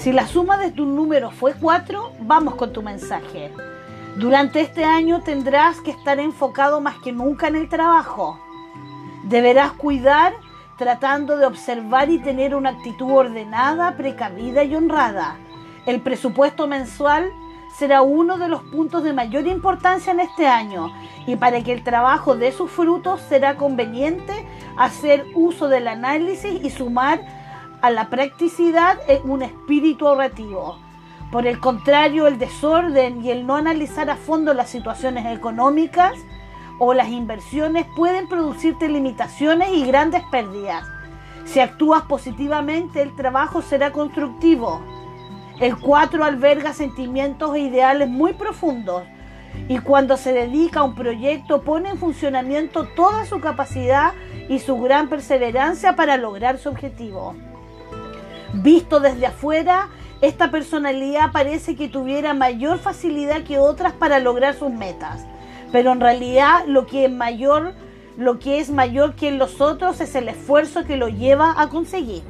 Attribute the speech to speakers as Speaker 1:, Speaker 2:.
Speaker 1: Si la suma de tus números fue 4, vamos con tu mensaje. Durante este año tendrás que estar enfocado más que nunca en el trabajo. Deberás cuidar tratando de observar y tener una actitud ordenada, precavida y honrada. El presupuesto mensual será uno de los puntos de mayor importancia en este año y para que el trabajo dé sus frutos será conveniente hacer uso del análisis y sumar a la practicidad en un espíritu ahorrativo. Por el contrario, el desorden y el no analizar a fondo las situaciones económicas o las inversiones pueden producirte limitaciones y grandes pérdidas. Si actúas positivamente, el trabajo será constructivo. El 4 alberga sentimientos e ideales muy profundos y cuando se dedica a un proyecto pone en funcionamiento toda su capacidad y su gran perseverancia para lograr su objetivo. Visto desde afuera, esta personalidad parece que tuviera mayor facilidad que otras para lograr sus metas pero en realidad lo que es mayor, lo que es mayor que en los otros es el esfuerzo que lo lleva a conseguir.